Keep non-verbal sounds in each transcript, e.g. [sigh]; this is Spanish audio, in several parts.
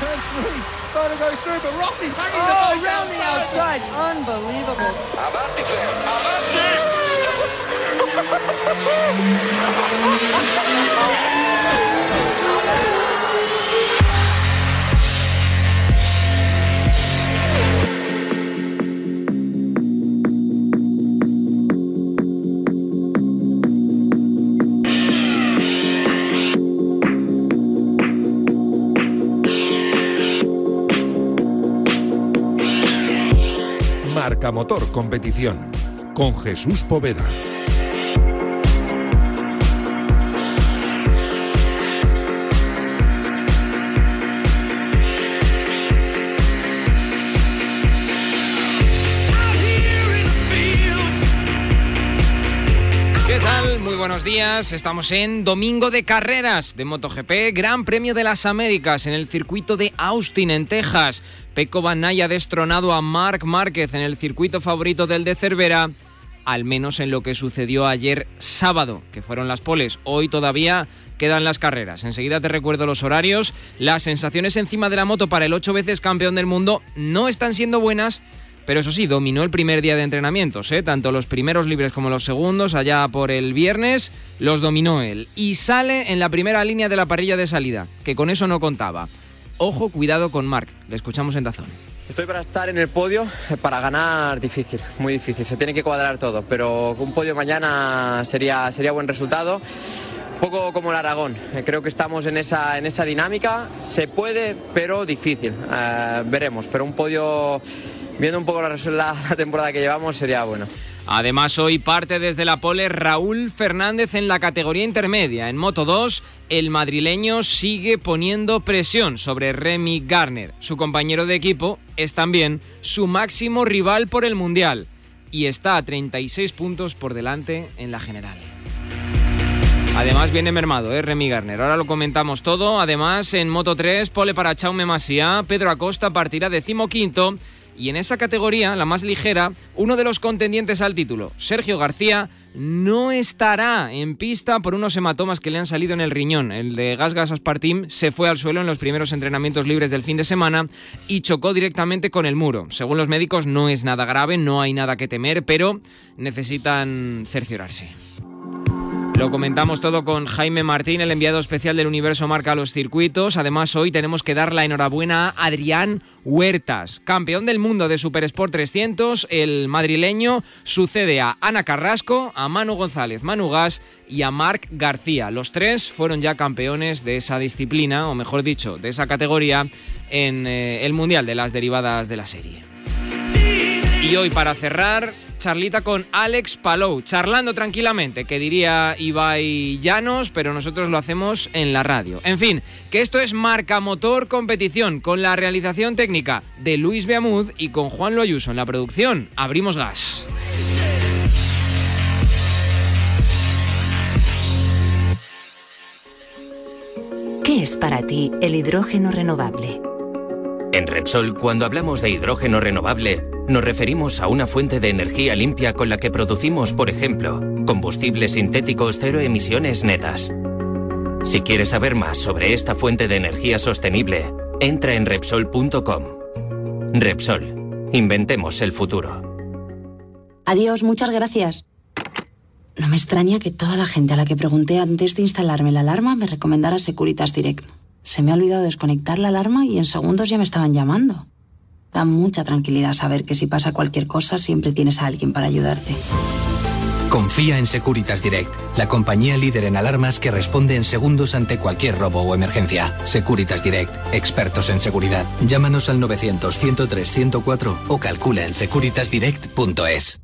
turn three. Starting to go through, but Rossi's hanging Oh, the bike around the outside. Unbelievable. [laughs] Marca Motor Competición con Jesús Poveda. Buenos días. Estamos en Domingo de Carreras de MotoGP, Gran Premio de las Américas en el circuito de Austin, en Texas. Peco Banay ha destronado a Marc Márquez en el circuito favorito del de Cervera, al menos en lo que sucedió ayer sábado, que fueron las poles. Hoy todavía quedan las carreras. Enseguida te recuerdo los horarios. Las sensaciones encima de la moto para el ocho veces campeón del mundo no están siendo buenas. Pero eso sí, dominó el primer día de entrenamientos, ¿eh? tanto los primeros libres como los segundos, allá por el viernes, los dominó él. Y sale en la primera línea de la parrilla de salida, que con eso no contaba. Ojo, cuidado con Marc, le escuchamos en Tazón. Estoy para estar en el podio, para ganar difícil, muy difícil, se tiene que cuadrar todo, pero un podio mañana sería, sería buen resultado. Poco como el Aragón, eh, creo que estamos en esa, en esa dinámica, se puede, pero difícil, Eh, veremos, pero un podio, viendo un poco la, [laughs] temporada que llevamos, sería bueno. Además, hoy parte desde la pole Raúl Fernández en la categoría intermedia. En Moto 2, el madrileño sigue poniendo presión sobre Remy Garner. Su compañero de equipo es también su máximo rival por el Mundial y está a 36 puntos por delante en la general. Además viene mermado, ¿eh? Remy Garner. Ahora lo comentamos todo. Además, en Moto 3, pole para Chaume Masia, Pedro Acosta partirá decimoquinto. Y en esa categoría, la más ligera, uno de los contendientes al título, Sergio García, no estará en pista por unos hematomas que le han salido en el riñón. El de Gas Gas Aspartim se fue al suelo en los primeros entrenamientos libres del fin de semana y chocó directamente con el muro. Según los médicos, no es nada grave, no hay nada que temer, pero necesitan cerciorarse. Lo comentamos todo con Jaime Martín, el enviado especial del Universo Marca los Circuitos. Además, hoy tenemos que dar la enhorabuena a Adrián Huertas, campeón del mundo de Super Sport 300. El madrileño sucede a Ana Carrasco, a Manu González, Manu Gas y a Marc García. Los tres fueron ya campeones de esa disciplina, o mejor dicho, de esa categoría en eh, el Mundial de las derivadas de la serie. Y hoy para cerrar, charlita con Alex Palou, charlando tranquilamente, que diría Ibai Llanos, pero nosotros lo hacemos en la radio. En fin, que esto es Marca Motor Competición, con la realización técnica de Luis Beamud y con Juan Loyuso en la producción. Abrimos gas. ¿Qué es para ti el hidrógeno renovable? En Repsol, cuando hablamos de hidrógeno renovable, nos referimos a una fuente de energía limpia con la que producimos, por ejemplo, combustibles sintéticos cero emisiones netas. Si quieres saber más sobre esta fuente de energía sostenible, entra en Repsol.com. Repsol, inventemos el futuro. Adiós, muchas gracias. No me extraña que toda la gente a la que pregunté antes de instalarme la alarma me recomendara Securitas Direct. Se me ha olvidado desconectar la alarma y en segundos ya me estaban llamando. Da mucha tranquilidad saber que si pasa cualquier cosa siempre tienes a alguien para ayudarte. Confía en Securitas Direct, la compañía líder en alarmas que responde en segundos ante cualquier robo o emergencia. Securitas Direct, expertos en seguridad. Llámanos al 900 103 104 o calcula en securitasdirect.es.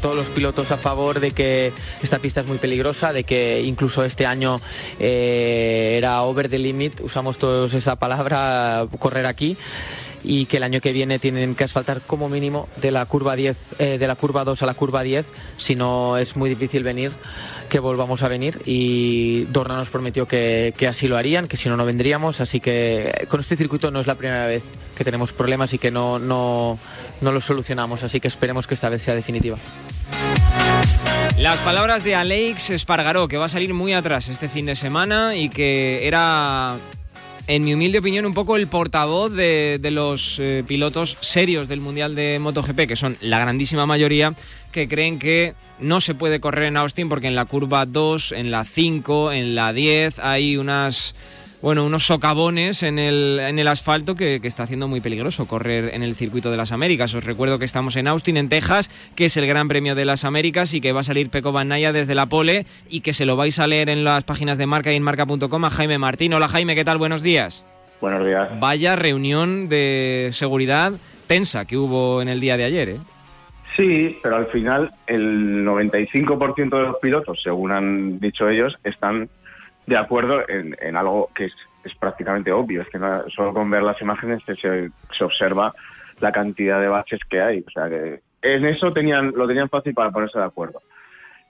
todos los pilotos a favor de que esta pista es muy peligrosa, de que incluso este año eh, era over the limit, usamos todos esa palabra, correr aquí. y que el año que viene tienen que asfaltar como mínimo de la curva 10, de la curva 2 a la curva 10, si no es muy difícil venir que volvamos a venir y Dorna nos prometió que, así lo harían, que si no, no vendríamos. Así que con este circuito no es la primera vez que tenemos problemas y que no, no los solucionamos. Así que esperemos que esta vez sea definitiva. Las palabras de Alex Espargaró, que va a salir muy atrás este fin de semana y que era en mi humilde opinión, un poco el portavoz de, los eh, pilotos serios del Mundial de MotoGP, que son la grandísima mayoría, que creen que no se puede correr en Austin porque en la curva 2, en la 5, en la 10 hay unas bueno, unos socavones en el, en el asfalto que, está haciendo muy peligroso correr en el circuito de las Américas. Os recuerdo que estamos en Austin, en Texas, que es el Gran Premio de las Américas y que va a salir Peco Banaya desde la pole y que se lo vais a leer en las páginas de marca y en marca.com a Jaime Martín. Hola Jaime, ¿qué tal? Buenos días. Buenos días. Vaya reunión de seguridad tensa que hubo en el día de ayer, ¿eh? Sí, pero al final el 95% de los pilotos, según han dicho ellos, están de acuerdo en, algo que es, prácticamente obvio, es que solo con ver las imágenes se, se, observa la cantidad de baches que hay. O sea que en eso tenían, lo tenían fácil para ponerse de acuerdo.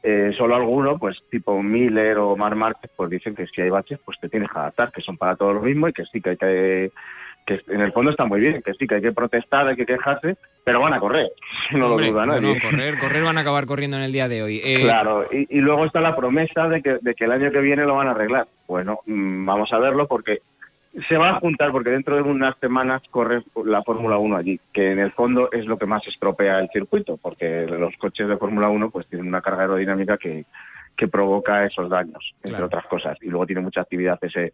Eh, solo algunos, pues tipo Miller o Mar Márquez, pues dicen que si hay baches, pues te tienes que adaptar, que son para todo lo mismo y que sí que hay que que en el fondo está muy bien, que sí, que hay que protestar, hay que quejarse, pero van a correr, [laughs] no lo duda ¿no? correr, correr van a acabar corriendo en el día de hoy. [laughs] Eh, claro, y, luego está la promesa de que, de que el año que viene lo van a arreglar. Bueno, mm, vamos a verlo porque se va a juntar, porque dentro de unas semanas corre la Fórmula 1 allí, que en el fondo es lo que más estropea el circuito, porque los coches de Fórmula 1 pues tienen una carga aerodinámica que, que provoca esos daños, entre otras cosas, y luego tiene mucha actividad ese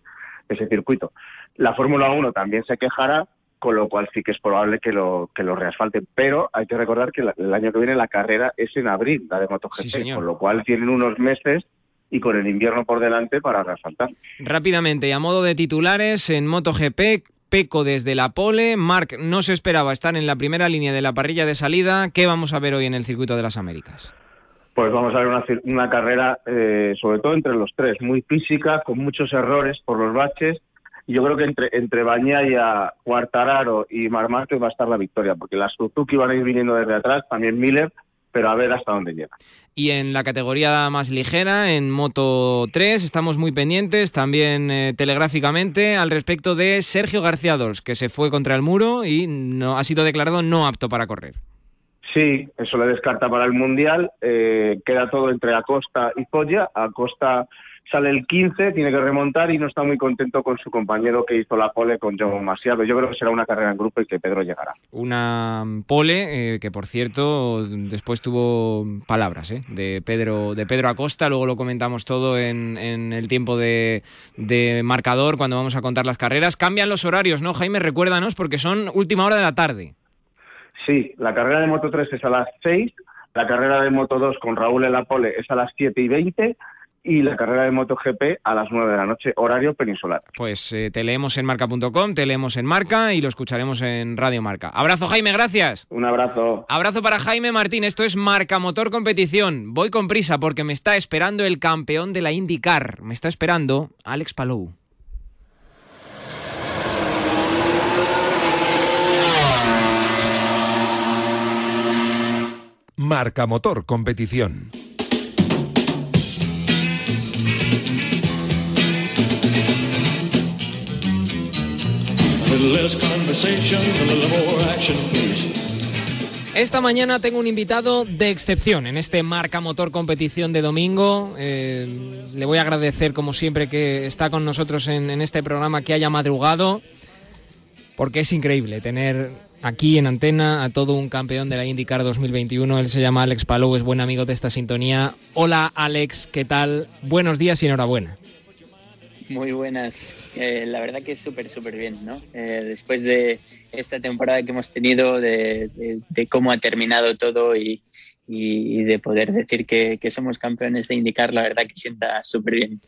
ese circuito. La Fórmula 1 también se quejará, con lo cual sí que es probable que lo, que lo reasfalten. Pero hay que recordar que el año que viene la carrera es en abril, la de MotoGP, con lo cual tienen unos meses y con el invierno por delante para reasfaltar. Rápidamente, y a modo de titulares, en MotoGP, Peco desde la pole, Mark no se esperaba estar en la primera línea de la parrilla de salida. ¿Qué vamos a ver hoy en el circuito de las Américas? Pues vamos a ver una, una carrera, eh, sobre todo entre los tres, muy física, con muchos errores por los baches. Yo creo que entre, entre Bañaya, Cuartararo y Mar Márquez va a estar la victoria, porque las Suzuki van a ir viniendo desde atrás, también Miller, pero a ver hasta dónde llega. Y en la categoría más ligera, en Moto 3, estamos muy pendientes también eh, telegráficamente al respecto de Sergio García Dols, que se fue contra el muro y no ha sido declarado no apto para correr. Sí, eso le descarta para el Mundial. Eh, queda todo entre Acosta y Polla. Acosta sale el 15, tiene que remontar y no está muy contento con su compañero que hizo la pole con John Masiado. Yo creo que será una carrera en grupo y que Pedro llegará. Una pole eh, que, por cierto, después tuvo palabras eh, de, Pedro, de Pedro Acosta. Luego lo comentamos todo en, el tiempo de, marcador cuando vamos a contar las carreras. Cambian los horarios, ¿no, Jaime? Recuérdanos porque son última hora de la tarde. Sí, la carrera de Moto 3 es a las 6, la carrera de Moto 2 con Raúl en la pole es a las 7 y 20 y la carrera de MotoGP a las 9 de la noche, horario peninsular. Pues eh, te leemos en marca.com, te leemos en Marca y lo escucharemos en Radio Marca. Abrazo Jaime, gracias. Un abrazo. Abrazo para Jaime Martín, esto es Marca Motor Competición. Voy con prisa porque me está esperando el campeón de la IndyCar, me está esperando Alex Palou. Marca Motor Competición. Esta mañana tengo un invitado de excepción en este Marca Motor Competición de domingo. Eh, le voy a agradecer, como siempre, que está con nosotros en, en este programa, que haya madrugado, porque es increíble tener aquí en antena a todo un campeón de la IndyCar 2021. Él se llama Alex Palou, es buen amigo de esta sintonía. Hola Alex, ¿qué tal? Buenos días y enhorabuena. Muy buenas. Eh, la verdad que es súper, súper bien, ¿no? Eh, después de esta temporada que hemos tenido, de, cómo ha terminado todo y, de poder decir que, que somos campeones de IndyCar, la verdad que sienta súper bien.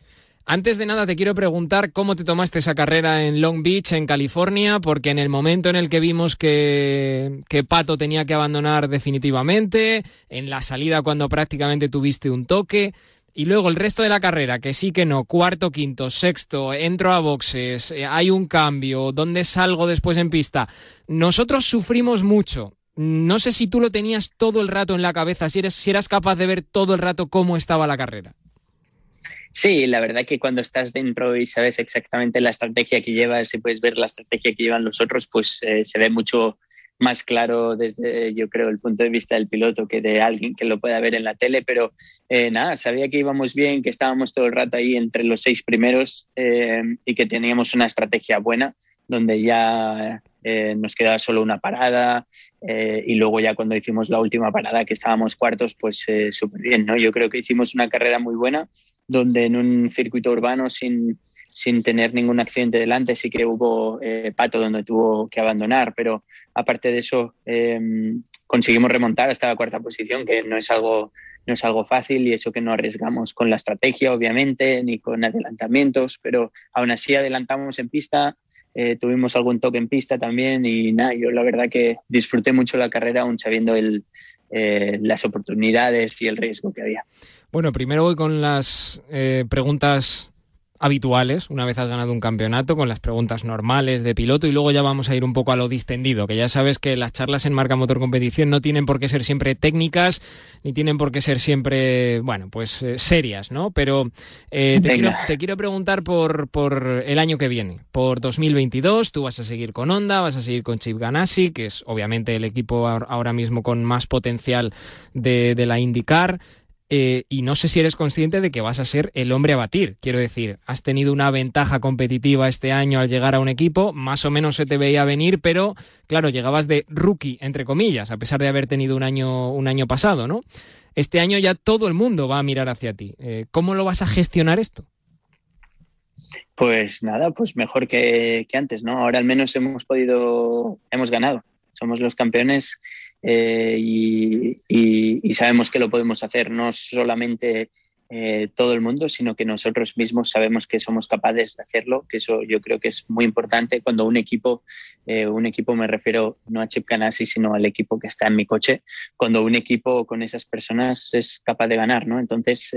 Antes de nada te quiero preguntar cómo te tomaste esa carrera en Long Beach, en California, porque en el momento en el que vimos que, Pato tenía que abandonar definitivamente, en la salida cuando prácticamente tuviste un toque, y luego el resto de la carrera, que sí que no, cuarto, quinto, sexto, entro a boxes, eh, hay un cambio, ¿dónde salgo después en pista? Nosotros sufrimos mucho. No sé si tú lo tenías todo el rato en la cabeza, si, si eras capaz de ver todo el rato cómo estaba la carrera. Sí, la verdad que cuando estás dentro y sabes exactamente la estrategia que llevas y puedes ver la estrategia que llevan los otros, pues eh, se ve mucho, más claro desde, yo creo, el punto de vista del piloto que de alguien que lo pueda ver en la tele, pero eh, nada, sabía que íbamos bien, que estábamos todo el rato ahí entre los seis primeros eh, y que teníamos una estrategia buena, donde ya eh, nos quedaba solo una parada y luego ya cuando hicimos la última parada, que estábamos cuartos, pues súper bien, ¿no? Yo creo que hicimos una carrera muy buena, donde en un circuito urbano sin sin tener ningún accidente delante. Sí que hubo eh, Pato donde tuvo que abandonar, pero aparte de eso em, conseguimos remontar hasta la cuarta posición, que no es algo no es algo fácil y eso que no arriesgamos con la estrategia, obviamente, ni con adelantamientos, pero aún así adelantamos en pista, eh, tuvimos algún toque en pista también y nada, yo la verdad que disfruté mucho la carrera aún sabiendo el, eh, las oportunidades y el riesgo que había. Bueno, primero voy con las preguntas habituales una vez has ganado un campeonato con las preguntas normales de piloto y luego ya vamos a ir un poco a lo distendido, que ya sabes que las charlas en marca motor competición no tienen por qué ser siempre técnicas ni tienen por qué ser siempre, bueno, pues eh, serias, ¿no? Pero eh, te, quiero, preguntar por, por el año que viene, por 2022, tú vas a seguir con Honda, vas a seguir con Chip Ganassi, que es obviamente el equipo ahora mismo con más potencial de, de la IndyCar. Eh, y no sé si eres consciente de que vas a ser el hombre a batir. Quiero decir, has tenido una ventaja competitiva este año al llegar a un equipo, más o menos se te veía venir, pero claro, llegabas de rookie, entre comillas, a pesar de haber tenido un año, un año pasado, ¿no? Este año ya todo el mundo va a mirar hacia ti. Eh, ¿Cómo lo vas a gestionar esto? Pues nada, pues mejor que, que antes, ¿no? Ahora al menos hemos podido, hemos ganado. Somos los campeones eh, y, sabemos que lo podemos hacer, no solamente eh, todo el mundo, sino que nosotros mismos sabemos que somos capaces de hacerlo, que eso yo creo que es muy importante cuando un equipo, eh, un equipo me refiero no a Chip Ganassi, sino al equipo que está en mi coche, cuando un equipo con esas personas es capaz de ganar, ¿no? Entonces,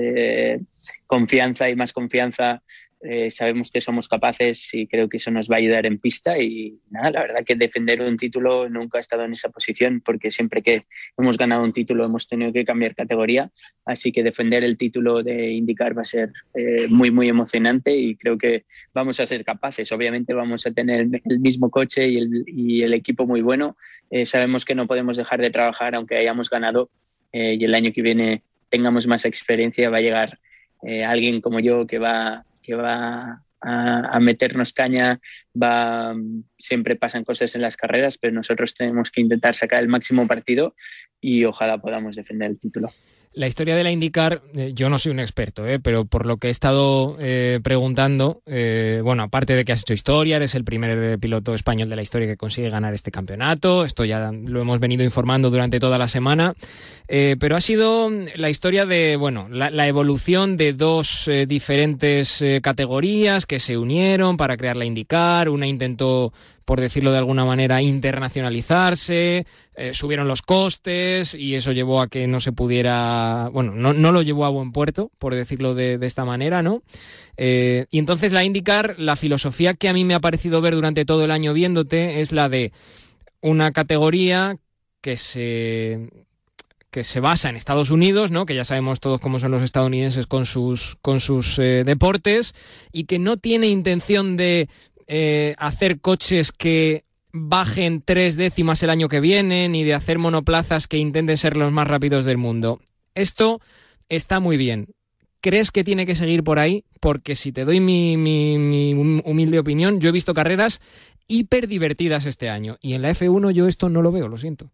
confianza y más confianza eh, sabemos que somos capaces y creo que eso nos va a ayudar en pista. Y nada, la verdad que defender un título nunca he estado en esa posición porque siempre que hemos ganado un título hemos tenido que cambiar categoría, así que defender el título de indicar va a ser eh, muy muy emocionante y creo que vamos a ser capaces, obviamente vamos a tener el mismo coche y el, y el equipo muy bueno, eh, sabemos que no podemos dejar de trabajar aunque hayamos ganado y el año que viene tengamos más experiencia va a llegar alguien como yo que va que va a, meternos caña, va, siempre pasan cosas en las carreras, pero nosotros tenemos que intentar sacar el máximo partido y ojalá podamos defender el título. La historia de la IndyCar, eh, yo no soy un experto, eh, pero por lo que he estado eh, preguntando, bueno, aparte de que has hecho historia, eres el primer piloto español de la historia que consigue ganar este campeonato, esto ya lo hemos venido informando durante toda la semana, pero ha sido la historia de, bueno, la evolución de dos diferentes categorías que se unieron para crear la IndyCar, una intentó por decirlo de alguna manera, internacionalizarse, eh, subieron los costes y eso llevó a que no se pudiera, bueno, no, no lo llevó a buen puerto, por decirlo de, esta manera, ¿no? Eh, y entonces la indicar, la filosofía que a mí me ha parecido ver durante todo el año viéndote es la de una categoría que se que se basa en Estados Unidos, ¿no? que ya sabemos todos cómo son los estadounidenses con sus, con sus eh, deportes, y que no tiene intención de eh, hacer coches que bajen tres décimas el año que viene, ni de hacer monoplazas que intenten ser los más rápidos del mundo. Esto está muy bien. ¿Crees que tiene que seguir por ahí? Porque si te doy mi, humilde opinión, yo he visto carreras hiper divertidas este año y en la F1 yo esto no lo veo, lo siento.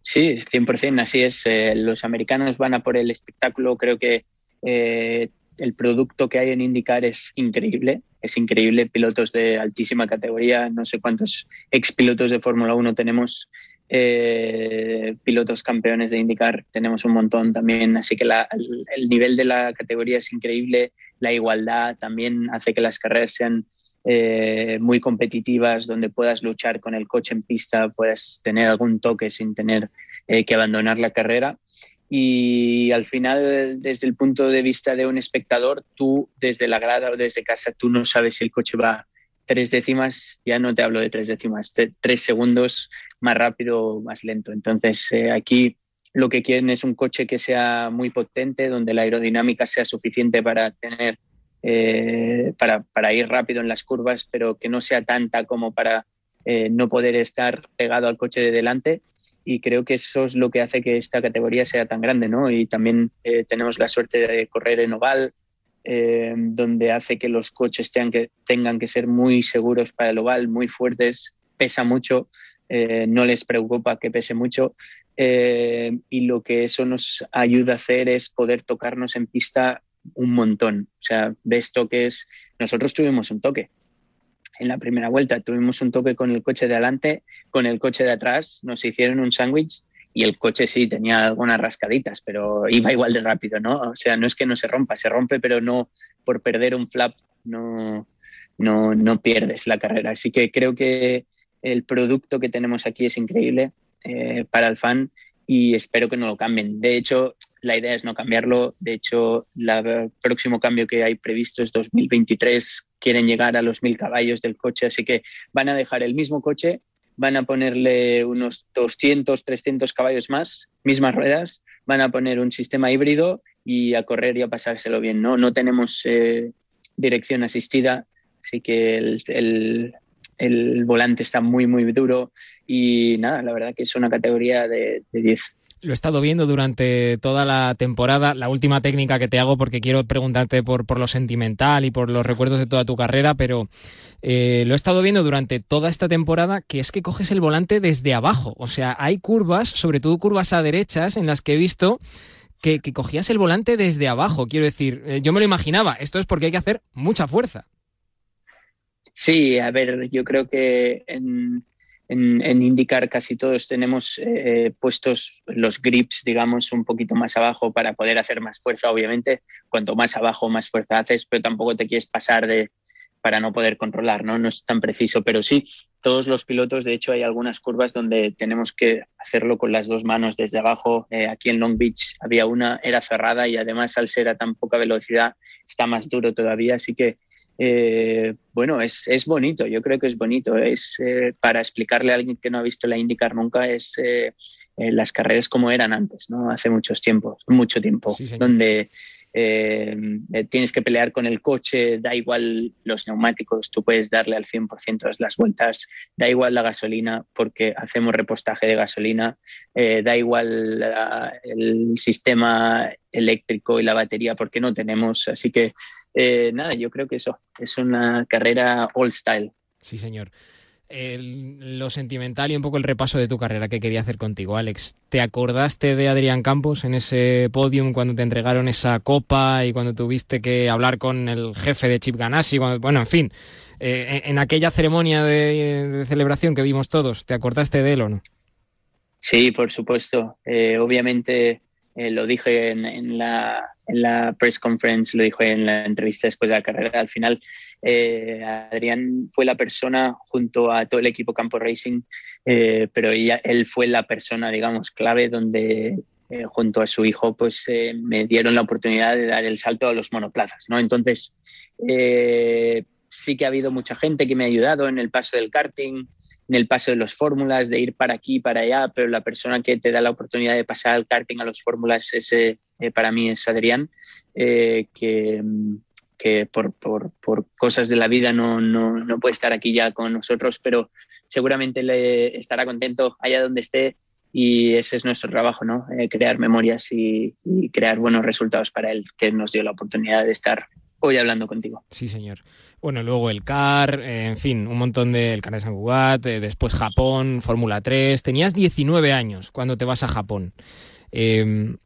Sí, 100%, así es. Eh, los americanos van a por el espectáculo, creo que eh, el producto que hay en IndyCar es increíble, es increíble, pilotos de altísima categoría, no sé cuántos ex pilotos de Fórmula 1 tenemos, eh, pilotos campeones de IndyCar tenemos un montón también, así que el, nivel de la categoría es increíble, la igualdad también hace que las carreras sean eh, muy competitivas, donde puedas luchar con el coche en pista, puedas tener algún toque sin tener eh, que abandonar la carrera. Y al final, desde el punto de vista de un espectador, tú desde la grada o desde casa, tú no sabes si el coche va tres décimas, ya no te hablo de tres décimas, tres segundos más rápido o más lento. Entonces, eh, aquí lo que quieren es un coche que sea muy potente, donde la aerodinámica sea suficiente para tener, eh, para, ir rápido en las curvas, pero que no sea tanta como para eh, no poder estar pegado al coche de delante. Y creo que eso es lo que hace que esta categoría sea tan grande, ¿no? Y también eh, tenemos la suerte de correr en oval, donde hace que los coches tengan que, ser muy seguros para el oval, muy fuertes, pesa mucho, no les preocupa que pese mucho eh, y lo que eso nos ayuda a hacer es poder tocarnos en pista un montón. O sea, ves toques, nosotros tuvimos un toque en la primera vuelta, tuvimos un toque con el coche de adelante, con el coche de atrás, nos hicieron un sándwich y el coche sí tenía algunas rascaditas, pero iba igual de rápido, ¿no? O sea, no es que no se rompa, se rompe, pero no por perder un flap no, no, no pierdes la carrera. Así que creo que el producto que tenemos aquí es increíble. Eh, para el fan y espero que no lo cambien. De hecho, la idea es no cambiarlo. De hecho, el próximo cambio que hay previsto es 2023. Quieren llegar a los mil caballos del coche, así que van a dejar el mismo coche, van a ponerle unos 200, 300 caballos más, mismas ruedas, van a poner un sistema híbrido y a correr y a pasárselo bien. No, no tenemos eh, dirección asistida, así que el, el volante está muy, muy duro y nada, la verdad que es una categoría de, 10. Lo he estado viendo durante toda la temporada. La última técnica que te hago, porque quiero preguntarte por, por lo sentimental y por los recuerdos de toda tu carrera, pero eh, lo he estado viendo durante toda esta temporada, que es que coges el volante desde abajo. O sea, hay curvas, sobre todo curvas a derechas, en las que he visto que, que cogías el volante desde abajo. Quiero decir, eh, yo me lo imaginaba. Esto es porque hay que hacer mucha fuerza. Sí, a ver, yo creo que en, en, indicar casi todos tenemos eh, puestos los grips, digamos, un poquito más abajo para poder hacer más fuerza, obviamente. Cuanto más abajo, más fuerza haces, pero tampoco te quieres pasar de para no poder controlar, ¿no? No es tan preciso, pero sí, todos los pilotos, de hecho, hay algunas curvas donde tenemos que hacerlo con las dos manos desde abajo. Eh, aquí en Long Beach había una, era cerrada y además al ser a tan poca velocidad está más duro todavía, así que eh, bueno, es, es, bonito, yo creo que es bonito. Es eh, para explicarle a alguien que no ha visto la IndyCar nunca, es eh, las carreras como eran antes, ¿no? Hace muchos tiempos, mucho tiempo, donde tienes que pelear con el coche, da igual los neumáticos, tú puedes darle al 100% las vueltas, da igual la gasolina porque hacemos repostaje de gasolina, da igual el sistema eléctrico y la batería porque no tenemos, así que eh, nada, yo creo que eso es una carrera all style. Sí, señor. lo sentimental y un poco el repaso de tu carrera que quería hacer contigo, Alex. ¿Te acordaste de Adrián Campos en ese podium cuando te entregaron esa copa y cuando tuviste que hablar con el jefe de Chip Ganassi? bueno, en fin, eh, en, aquella ceremonia de, celebración que vimos todos, ¿te acordaste de él o no? Sí, por supuesto. Eh, obviamente lo dije en, la, en la press conference, lo dijo en la entrevista después de la carrera. Al final, eh, Adrián fue la persona junto a todo el equipo Campo Racing, eh, pero él fue la persona, digamos, clave donde eh, junto a su hijo, pues me dieron la oportunidad de dar el salto a los monoplazas, ¿no? Entonces, sí que ha habido mucha gente que me ha ayudado en el paso del karting, en el paso de los fórmulas, de ir para aquí, para allá, pero la persona que te da la oportunidad de pasar al karting a los fórmulas, ese eh, para mí es Adrián, eh, que, por, cosas de la vida no, no, no, puede estar aquí ya con nosotros, pero seguramente le estará contento allá donde esté y ese es nuestro trabajo, ¿no? Eh, crear memorias y, y, crear buenos resultados para él, que nos dio la oportunidad de estar hoy hablando contigo. Sí, señor. Bueno, luego el CAR, eh, en fin, un montón de el CAR de San eh, después Japón, Fórmula 3. Tenías 19 años cuando te vas a Japón. Em,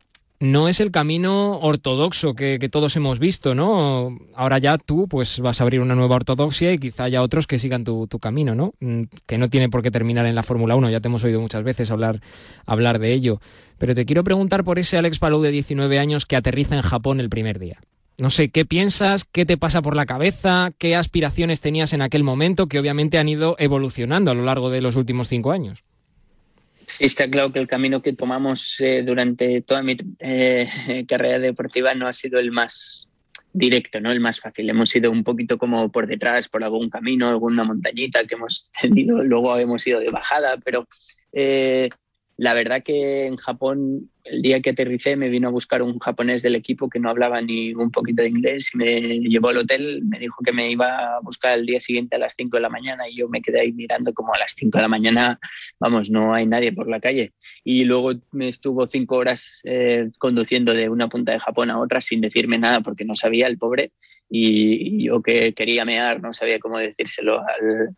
no es el camino ortodoxo que, todos hemos visto, ¿no? Ahora ya tú pues vas a abrir una nueva ortodoxia y quizá haya otros que sigan tu, camino, ¿no? Mm, que no tiene por qué terminar en la Fórmula 1, ya te hemos oído muchas veces hablar, hablar de ello. Pero te quiero preguntar por ese Alex Palou de 19 años que aterriza en Japón el primer día. No sé, ¿qué piensas? ¿Qué te pasa por la cabeza? ¿Qué aspiraciones tenías en aquel momento que obviamente han ido evolucionando a lo largo de los últimos cinco años? Sí, está claro que el camino que tomamos eh, durante toda mi eh, [laughs] carrera deportiva no ha sido el más directo, ¿no? El más fácil. Hemos ido un poquito como por detrás, por algún camino, alguna montañita que hemos [laughs] tenido, luego hemos ido de bajada, pero eh, la verdad que en Japón, el día que aterricé, me vino a buscar un japonés del equipo que no hablaba ni un poquito de inglés me llevó al hotel, me dijo que me iba a buscar el día siguiente a las 5 de la mañana y yo me quedé ahí mirando como a las 5 de la mañana, vamos, no hay nadie por la calle. Y luego me estuvo cinco horas eh, conduciendo de una punta de Japón a otra sin decirme nada porque no sabía el pobre y, y yo que quería mear no sabía cómo decírselo al,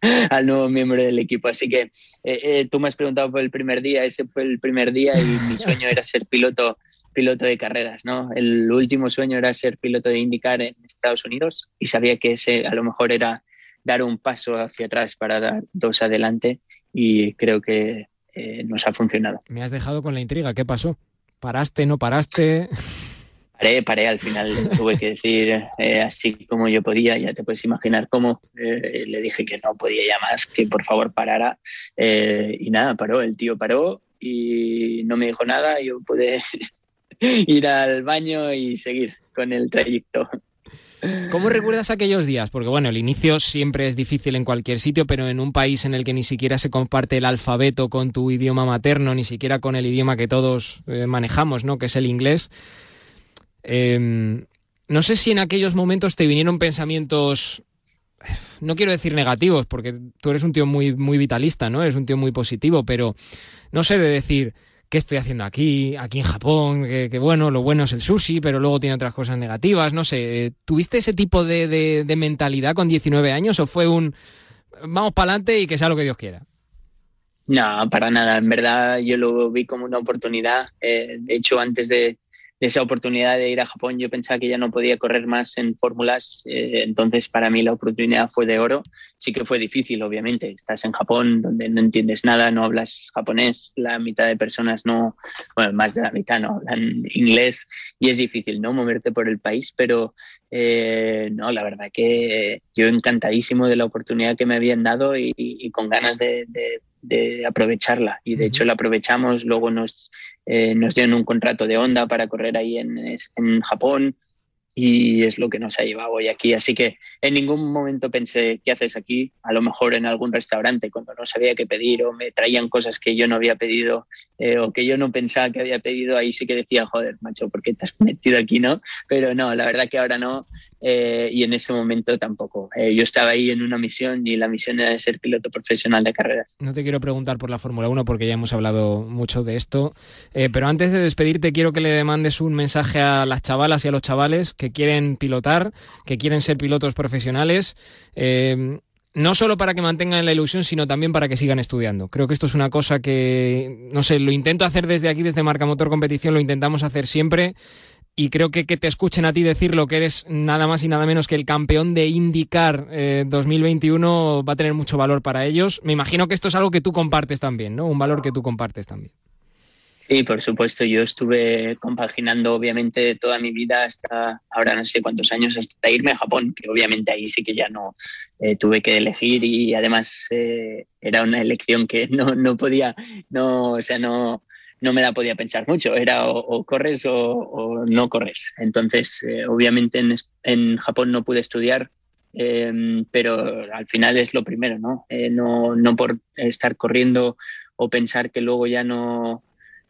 [laughs] al nuevo miembro del equipo. Así que eh, eh, tú me has preguntado por el primer día, ese fue el primer día y mi sueño era ser piloto piloto de carreras, ¿no? El último sueño era ser piloto de IndyCar en Estados Unidos y sabía que ese a lo mejor era dar un paso hacia atrás para dar dos adelante y creo que eh, nos ha funcionado. Me has dejado con la intriga, ¿qué pasó? ¿Paraste, no paraste? [laughs] paré, paré, al final tuve que decir eh, así como yo podía, ya te puedes imaginar cómo, eh, le dije que no podía ya más, que por favor parara eh, y nada, paró, el tío paró y no me dijo nada, yo pude [laughs] ir al baño y seguir con el trayecto. ¿Cómo recuerdas aquellos días? Porque bueno, el inicio siempre es difícil en cualquier sitio, pero en un país en el que ni siquiera se comparte el alfabeto con tu idioma materno, ni siquiera con el idioma que todos manejamos, ¿no? Que es el inglés. Em, no sé si en aquellos momentos te vinieron pensamientos, no quiero decir negativos, porque tú eres un tío muy, muy vitalista, ¿no? Eres un tío muy positivo, pero no sé de decir, ¿qué estoy haciendo aquí, aquí en Japón? Que, bueno, lo bueno es el sushi, pero luego tiene otras cosas negativas, no sé. ¿Tuviste ese tipo de, mentalidad con 19 años o fue un, vamos para adelante y que sea lo que Dios quiera? No, para nada. En verdad yo lo vi como una oportunidad. Eh, de hecho, antes de, esa oportunidad de ir a Japón, yo pensaba que ya no podía correr más en fórmulas, eh, entonces para mí la oportunidad fue de oro. Sí que fue difícil, obviamente. Estás en Japón donde no entiendes nada, no hablas japonés, la mitad de personas no, bueno, más de la mitad no hablan inglés y es difícil, ¿no? Moverte por el país, pero eh, no, la verdad que yo encantadísimo de la oportunidad que me habían dado y, con ganas de, de aprovecharla. Y de hecho la aprovechamos, luego nos eh, nos dieron un contrato de onda para correr ahí en, en Japón y es lo que nos ha llevado hoy aquí. Así que en ningún momento pensé, ¿qué haces aquí? A lo mejor en algún restaurante cuando no sabía qué pedir o me traían cosas que yo no había pedido eh, o que yo no pensaba que había pedido, ahí sí que decía, joder, macho, ¿por qué te has [laughs] metido aquí, no? Pero no, la verdad que ahora no eh, y en ese momento tampoco. Eh, yo estaba ahí en una misión y la misión era de ser piloto profesional de carreras. No te quiero preguntar por la Fórmula 1 porque ya hemos hablado mucho de esto, pero antes de despedirte quiero que le mandes un mensaje a las chavalas y a los chavales que quieren pilotar, que quieren ser pilotos profesionales. No solo para que mantengan la ilusión, sino también para que sigan estudiando. Creo que esto es una cosa que, no sé, lo intento hacer desde aquí, desde Marca Motor Competición, lo intentamos hacer siempre. Y creo que que te escuchen a ti decir lo que eres nada más y nada menos que el campeón de IndyCar 2021 eh, va a tener mucho valor para ellos. Me imagino que esto es algo que tú compartes también, ¿no? Un valor que tú compartes también. Sí, por supuesto. Yo estuve compaginando, obviamente, toda mi vida hasta ahora no sé cuántos años, hasta irme a Japón, que obviamente ahí sí que ya no eh, tuve que elegir y además eh, era una elección que [laughs] no, no podía, no, o sea, no, no me la podía pensar mucho. Era o, corres o, no corres. Entonces, eh, obviamente en, en, Japón no pude estudiar, em, pero al final es lo primero, ¿no? no, no por estar corriendo o pensar que luego ya no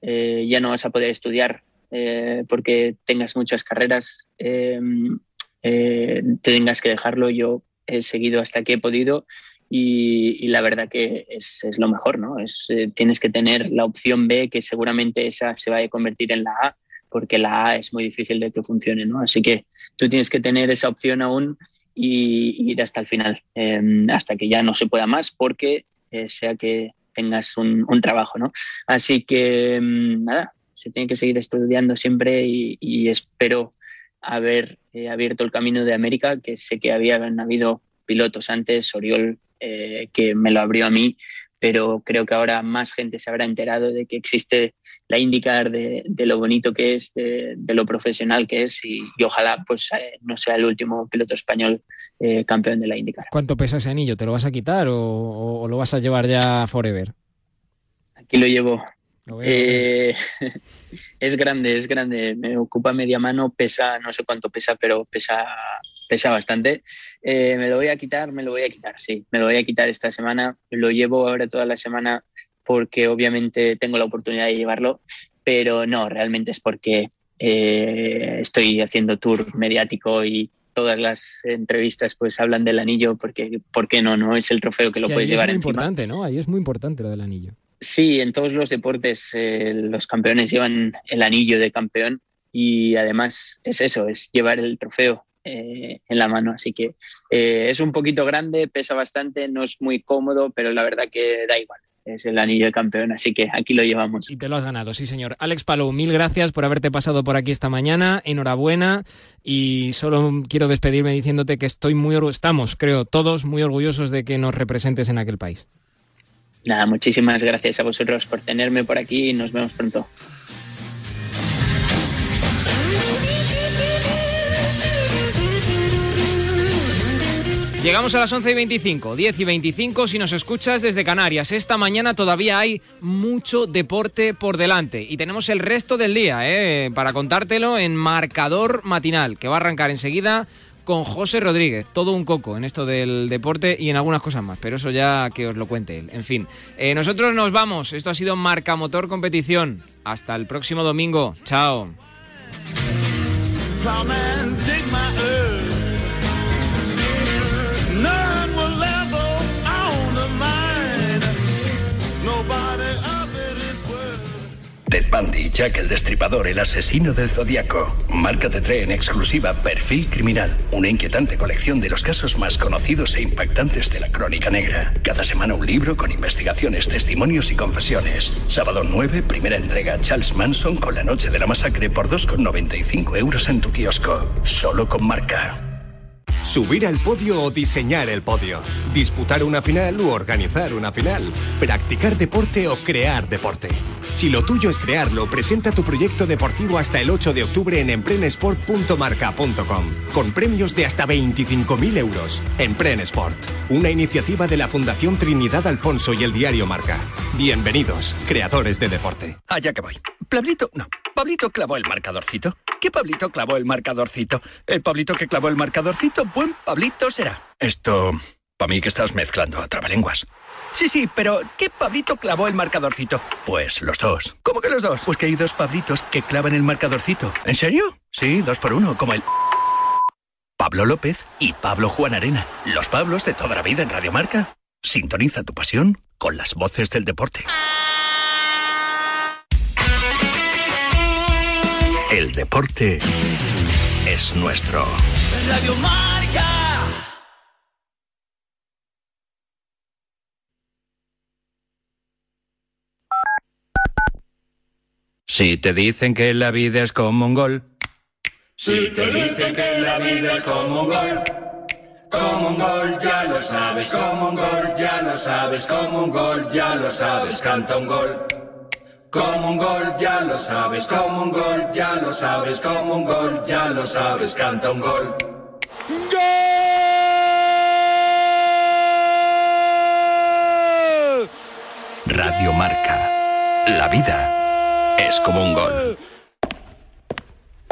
eh, ya no vas a poder estudiar eh, porque tengas muchas carreras, em, eh, tengas que dejarlo. Yo he seguido hasta que he podido y, la verdad que es, lo mejor, ¿no? Es, tienes que tener la opción B, que seguramente esa se va a convertir en la A, porque la A es muy difícil de que funcione, ¿no? Así que tú tienes que tener esa opción aún y, ir hasta el final, em, hasta que ya no se pueda más, porque sea que tengas un, trabajo, ¿no? Así que mm, nada, se tiene que seguir estudiando siempre y, espero haber eh, abierto el camino de América, que sé que habían habido pilotos antes, Oriol, eh, que me lo abrió a mí, pero creo que ahora más gente se habrá enterado de que existe la IndyCar, de, lo bonito que es, de, lo profesional que es y, ojalá pues eh, no sea el último piloto español eh, campeón de la IndyCar. ¿Cuánto pesa ese anillo? ¿Te lo vas a quitar o, lo vas a llevar ya forever? aquí lo llevo. Eh, [laughs] es grande, es grande. Me ocupa media mano, pesa, no sé cuánto pesa, pero pesa, pesa bastante. Eh, me lo voy a quitar, me lo voy a quitar, sí. Me lo voy a quitar esta semana. Lo llevo ahora toda la semana porque obviamente tengo la oportunidad de llevarlo, pero no, realmente es porque eh, estoy haciendo tour mediático y todas las entrevistas pues hablan del anillo porque ¿por qué no? No es el trofeo que, lo puedes llevar es muy importante, ¿no? Ahí es muy importante lo del anillo. Sí, en todos los deportes eh, los campeones llevan el anillo de campeón y además es eso, es llevar el trofeo eh, en la mano. Así que eh, es un poquito grande, pesa bastante, no es muy cómodo, pero la verdad que da igual es el anillo de campeón, así que aquí lo llevamos. Y te lo has ganado, sí señor. Alex Palou, mil gracias por haberte pasado por aquí esta mañana, enhorabuena y solo quiero despedirme diciéndote que estoy muy estamos, creo, todos muy orgullosos de que nos representes en aquel país. Nada, muchísimas gracias a vosotros por tenerme por aquí y nos vemos pronto. Llegamos a las 11 y 25, 10 y 25 si nos escuchas desde Canarias. Esta mañana todavía hay mucho deporte por delante y tenemos el resto del día ¿eh? para contártelo en marcador matinal que va a arrancar enseguida con José Rodríguez. Todo un coco en esto del deporte y en algunas cosas más, pero eso ya que os lo cuente él. En fin, eh, nosotros nos vamos. Esto ha sido Marca Motor Competición. Hasta el próximo domingo. Chao. Ted Bundy, Jack el Destripador, el asesino del Zodíaco. Marca de tren exclusiva Perfil Criminal. Una inquietante colección de los casos más conocidos e impactantes de la crónica negra. Cada semana un libro con investigaciones, testimonios y confesiones. Sábado 9, primera entrega Charles Manson con la noche de la masacre por 2,95 euros en tu kiosco. Solo con marca. Subir al podio o diseñar el podio. Disputar una final u organizar una final. Practicar deporte o crear deporte. Si lo tuyo es crearlo, presenta tu proyecto deportivo hasta el 8 de octubre en emprenesport.marca.com, con premios de hasta 25.000 euros. Emprenesport, una iniciativa de la Fundación Trinidad Alfonso y el diario Marca. Bienvenidos, creadores de deporte. Allá que voy. Pablito, no. Pablito clavó el marcadorcito. ¿Qué Pablito clavó el marcadorcito? El Pablito que clavó el marcadorcito, buen Pablito será. Esto, para mí que estás mezclando a trabalenguas. Sí, sí, pero ¿qué Pablito clavó el marcadorcito? Pues los dos. ¿Cómo que los dos? Pues que hay dos Pablitos que clavan el marcadorcito. ¿En serio? Sí, dos por uno, como el... Pablo López y Pablo Juan Arena. Los Pablos de toda la vida en Radio Marca. Sintoniza tu pasión con las voces del deporte. El deporte es nuestro. Radio Marca. Si te dicen que la vida es como un gol. Si te dicen que la vida es como un gol. Como un gol, ya lo sabes, como un gol, ya lo sabes, como un gol, ya lo sabes, canta un gol. Como un gol, ya lo sabes, como un gol, ya lo sabes, como un gol, ya lo sabes, canta un gol. Radio Marca. La vida es como un gol.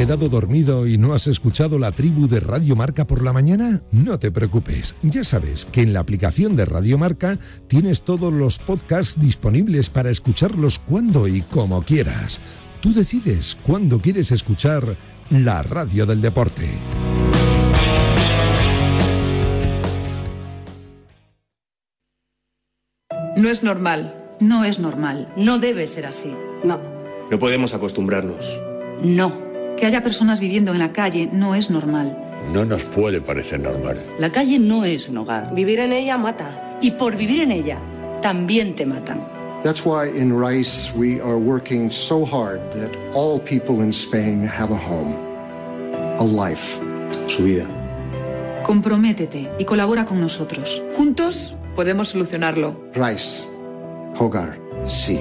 Quedado dormido y no has escuchado la tribu de Radio Marca por la mañana? No te preocupes, ya sabes que en la aplicación de Radio Marca tienes todos los podcasts disponibles para escucharlos cuando y como quieras. Tú decides cuándo quieres escuchar la radio del deporte. No es normal. No es normal. No debe ser así. No. No podemos acostumbrarnos. No. Que haya personas viviendo en la calle no es normal. No nos puede parecer normal. La calle no es un hogar. Vivir en ella mata. Y por vivir en ella, también te matan. That's why in Rice we are working so hard that all people in Spain have a home, a life. Su vida. Comprométete y colabora con nosotros. Juntos podemos solucionarlo. Rice, Hogar, sí.